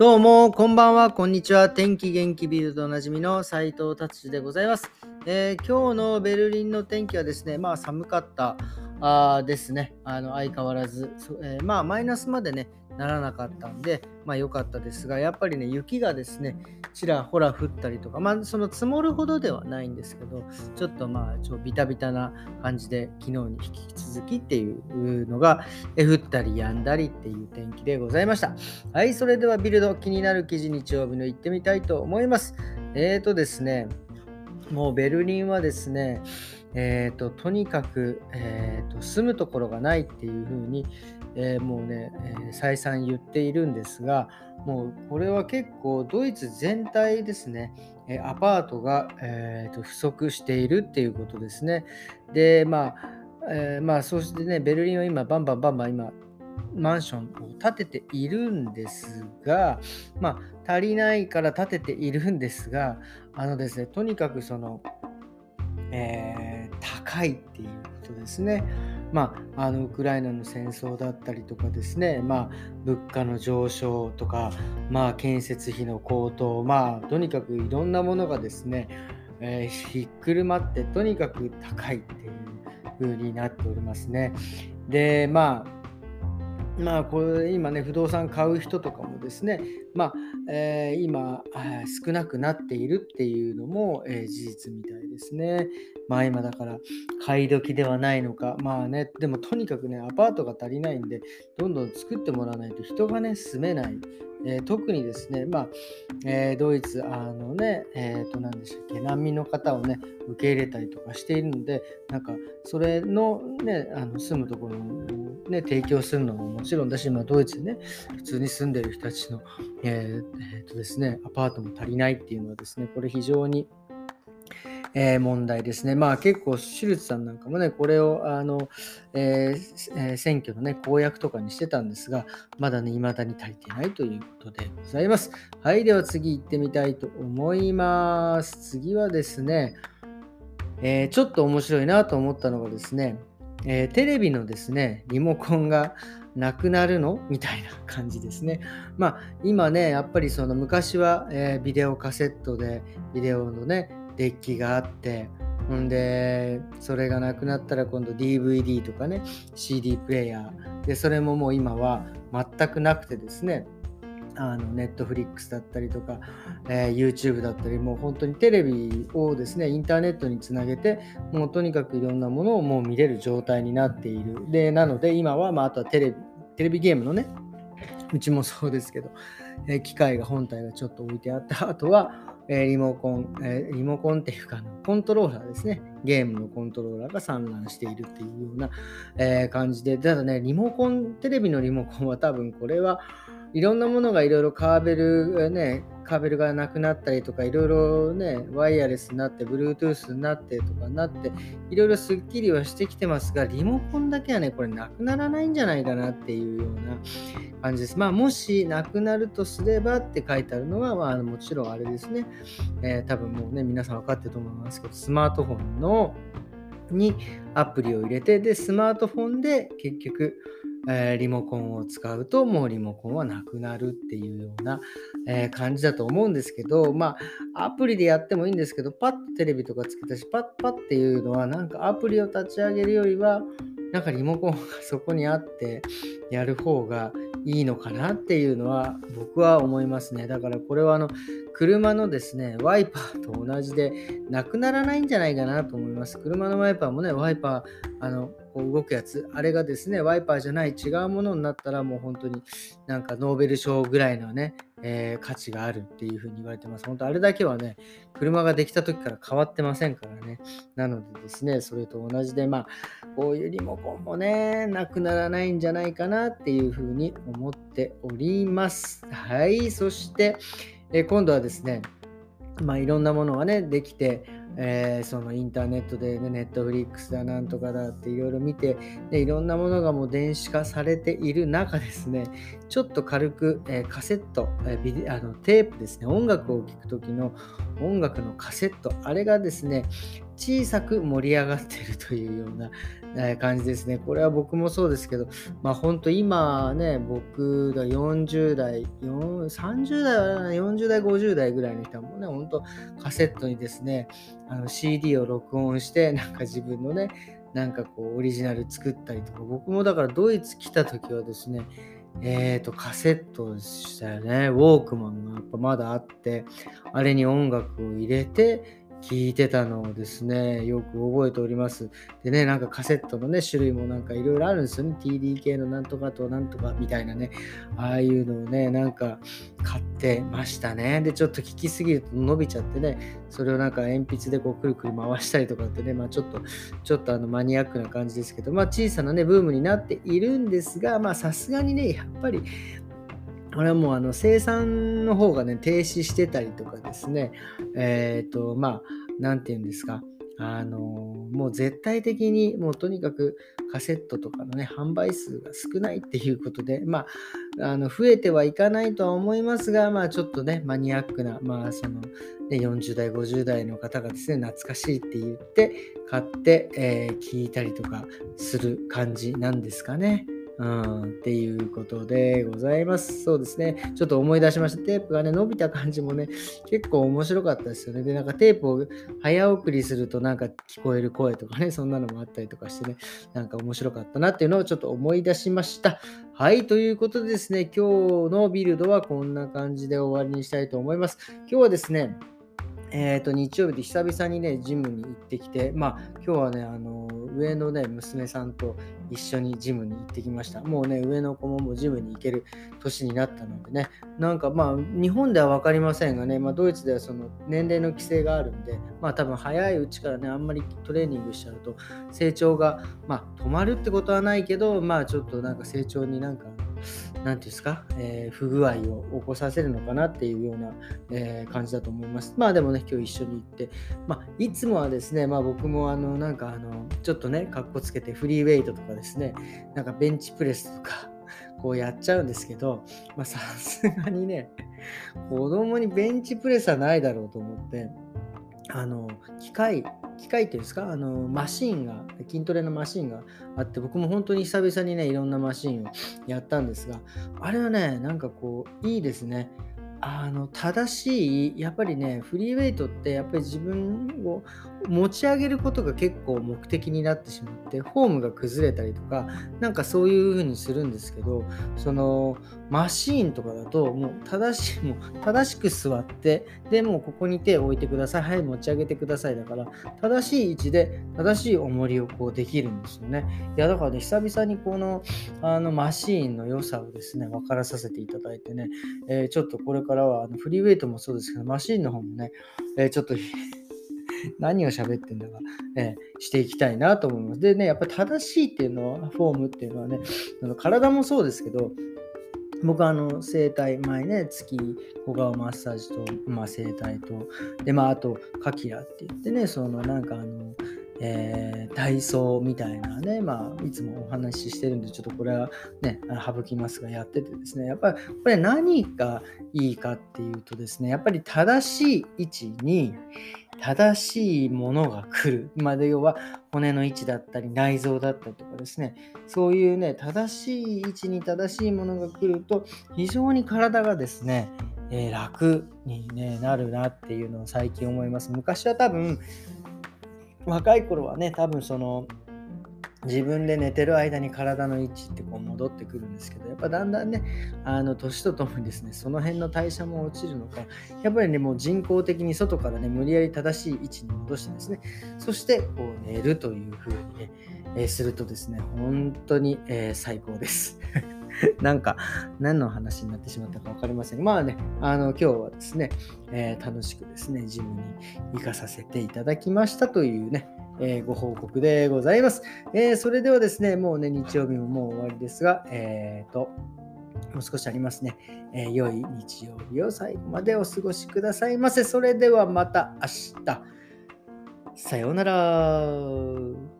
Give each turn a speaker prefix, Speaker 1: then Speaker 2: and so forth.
Speaker 1: どうも、こんばんは、こんにちは。天気元気ビルドおなじみの斉藤達志でございます、えー、今日のベルリンの天気はですね、まあ寒かったあですね。あの相変わらず、えー、まあマイナスまでね、ならなかったんで、まあ良かったですが、やっぱりね、雪がですね、ちらほら降ったりとか、まあその積もるほどではないんですけど、ちょっとまあちょビタビタな感じで、昨日に引き続きっていうのが、降ったりやんだりっていう天気でございました。はい、それではビルド気になる記事日曜日の行ってみたいと思います。えーとですね、もうベルリンはですね、えーと、とにかく、えーと、住むところがないっていうふうに、えー、もうね、えー、再三言っているんですが、もうこれは結構ドイツ全体ですね、えアパートが、えーと、不足しているっていうことですね。で、まあ、えー、まあ、そしてね、ベルリンは今、バンバンバンバン今、マンションを建てているんですが、まあ、足りないから建てているんですが、あのですね、とにかくその、えー、高いっていうことですね。まあ、あのウクライナの戦争だったりとかですね、まあ、物価の上昇とか、まあ、建設費の高騰、まあ、とにかくいろんなものがですね、えー、ひっくるまってとにかく高いっていう風になっておりますね。で、まあまあ、これ今ね、不動産買う人とかもですね、まあ、えー、今、少なくなっているっていうのも、えー、事実みたいですね。まあ今だから買い時ではないのか、まあね、でもとにかくね、アパートが足りないんで、どんどん作ってもらわないと人がね、住めない。えー、特にですね、まあ、えー、ドイツ、あのね、え、ー、と、何でしたっけ、難民の方をね、受け入れたりとかしているので、なんか、それのね、あの住むところにね、提供するのももちろんだし、まあ、ドイツでね、普通に住んでる人たちの、えー、えー、とですね、アパートも足りないっていうのはですね、これ非常に、えー、問題ですね。まあ結構、シルツさんなんかもね、これをあの、えー、選挙のね、公約とかにしてたんですが、まだね、未だに足りてないということでございます。はい、では次行ってみたいと思います。次はですね、えー、ちょっと面白いなと思ったのがですね、えー、テレビのですね、リモコンがなくなるのみたいな感じですね。まあ今ね、やっぱりその昔は、えー、ビデオカセットでビデオのね、デッキがあってほんでそれがなくなったら今度 DVD とかね CD プレイヤー。でそれももう今は全くなくてですねあのネットフリックスだったりとか、えー、YouTube だったりもう本当にテレビをですねインターネットにつなげてもうとにかくいろんなものをもう見れる状態になっている。でなので今は、まあ、あとはテレビテレビゲームのねうちもそうですけど、えー、機械が本体がちょっと置いてあったあとはえリモコン、えリモコンっていうか、コントローラーですね。ゲームのコントローラーが散乱しているっていうような、え感じで、ただね、リモコン、テレビのリモコンは多分これはいろんなものがいろいろカーベル、ね、カベルがなくなったりとか、いろいろね、ワイヤレスになって、Bluetooth になってとかなって、いろいろスッキリはしてきてますが、リモコンだけはね、これなくならないんじゃないかなっていうような感じです。まあ、もしなくなるとすればって書いてあるのは、まあ、もちろんあれですね、えー、多分もうね、皆さん分かってると思いますけど、スマートフォンのにアプリを入れて、で、スマートフォンで結局、えー、リモコンを使うともうリモコンはなくなるっていうような、えー、感じだと思うんですけど、まあ、アプリでやってもいいんですけど、パッとテレビとかつけたし、パッパッっていうのは、なんかアプリを立ち上げるよりは、なんかリモコンがそこにあってやる方がいいのかなっていうのは僕は思いますね。だからこれはあの車のですね、ワイパーと同じでなくならないんじゃないかなと思います。車のワイパーもね、ワイパー、あの、こう動くやつ、あれがですね、ワイパーじゃない違うものになったらもう本当になんかノーベル賞ぐらいのね、えー、価値があるっていうふうに言われてます。本当あれだけはね、車ができた時から変わってませんからね。なのでですね、それと同じで、まあ、こういうリモコンもね、なくならないんじゃないかなっていうふうに思っております。はい、そして、え今度はですね、まあ、いろんなものがね、できて、えー、そのインターネットで、ね、ネットフリックスだなんとかだっていろいろ見てでいろんなものがもう電子化されている中ですねちょっと軽く、えー、カセット、えー、ビデあのテープですね音楽を聴く時の音楽のカセットあれがですね小さく盛り上がっているというような、えー、感じですね。これは僕もそうですけど、まあ本当今ね、僕が40代、30代は40代、50代ぐらいの人はもうね、本当カセットにですね、CD を録音して、なんか自分のね、なんかこうオリジナル作ったりとか、僕もだからドイツ来た時はですね、えっ、ー、と、カセットでしたよね。ウォークマンがやっぱまだあって、あれに音楽を入れて、聞いてたのをですね、よく覚えております。でね、なんかカセットのね、種類もなんかいろいろあるんですよね。TDK のなんとかとなんとかみたいなね、ああいうのをね、なんか買ってましたね。で、ちょっと聞きすぎると伸びちゃってね、それをなんか鉛筆でこうくるくる回したりとかってね、まあちょっと、ちょっとあのマニアックな感じですけど、まあ小さなね、ブームになっているんですが、まあさすがにね、やっぱりこれはもうあの生産の方がね、停止してたりとかですね、えっ、ー、と、まあ、なんて言うんですか、あのもう絶対的にもうとにかくカセットとかのね販売数が少ないっていうことでまああの増えてはいかないとは思いますがまあちょっとねマニアックなまあその、ね、40代50代の方がですね懐かしいって言って買って、えー、聞いたりとかする感じなんですかね。うん、っていうことでございます。そうですね。ちょっと思い出しました。テープがね、伸びた感じもね、結構面白かったですよね。で、なんかテープを早送りするとなんか聞こえる声とかね、そんなのもあったりとかしてね、なんか面白かったなっていうのをちょっと思い出しました。はい、ということでですね、今日のビルドはこんな感じで終わりにしたいと思います。今日はですね、えっ、ー、と、日曜日で久々にね、ジムに行ってきて、まあ、今日はね、あの、上のね、娘さんと一緒にジムに行ってきました。もうね、上の子ももうジムに行ける年になったのでね、なんかまあ、日本では分かりませんがね、まあ、ドイツではその年齢の規制があるんで、まあ、多分早いうちからね、あんまりトレーニングしちゃうと、成長が、まあ、止まるってことはないけど、まあ、ちょっとなんか成長になんか、何て言うんですか、えー、不具合を起こさせるのかなっていうような、えー、感じだと思います。まあでもね、今日一緒に行って、まあ、いつもはですね、まあ僕もあの、なんかあの、ちょっとね、かっこつけてフリーウェイトとかですね、なんかベンチプレスとか、こうやっちゃうんですけど、まあさすがにね、子供にベンチプレスはないだろうと思って、あの、機械、機械っていうんですか、あの、マシンが、筋トレのマシンがあって、僕も本当に久々にね、いろんなマシンをやったんですが、あれはね、なんかこう、いいですね。あの正しいやっぱりねフリーウェイトってやっぱり自分を持ち上げることが結構目的になってしまってフォームが崩れたりとかなんかそういう風にするんですけどそのマシーンとかだともう正しいもう正しく座ってでもうここに手を置いてくださいはい持ち上げてくださいだから正しい位置で正しい重りをこうできるんですよね。いやだからね久々にこのあのマシーンの良さをですね分からさせていただいてね、えー、ちょっとこれからからはあのフリーウェイトもそうですけどマシンの方もね、えー、ちょっと 何を喋ってんだか、えー、していきたいなと思います。でね、やっぱ正しいっていうのは、フォームっていうのはね、あの体もそうですけど、僕はあの整体前ね月小顔マッサージと、まあ、整体とでまああとカキラって言ってねそのなんかあのえー、体操みたいなね、まあ、いつもお話ししてるんで、ちょっとこれはね、省きますが、やっててですね、やっぱりこれ何がいいかっていうとですね、やっぱり正しい位置に、正しいものが来る。まで要は骨の位置だったり内臓だったりとかですね。そういうね、正しい位置に正しいものが来ると非常に体がですね、えー、楽に、ね、なるなっていうのを最近思います。昔は多分若い頃はね、多分その自分で寝てる間に体の位置ってこう戻ってくるんですけど、やっぱだんだんね、あの年とともにですね、その辺の代謝も落ちるのか、やっぱりね、もう人工的に外からね、無理やり正しい位置に戻してですね、そしてこう寝るという風にね、えー、するとですね、本当に、えー、最高です。なんか、何の話になってしまったか分かりませんが、まあね、あの、今日はですね、えー、楽しくですね、ジムに行かさせていただきましたというね、えー、ご報告でございます、えー、それではですね、もうね、日曜日ももう終わりですが、えっ、と、もう少しありますね、えー、良い日曜日を最後までお過ごしくださいませ。それではまた明日。さようなら。